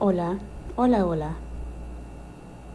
Hola, hola, hola.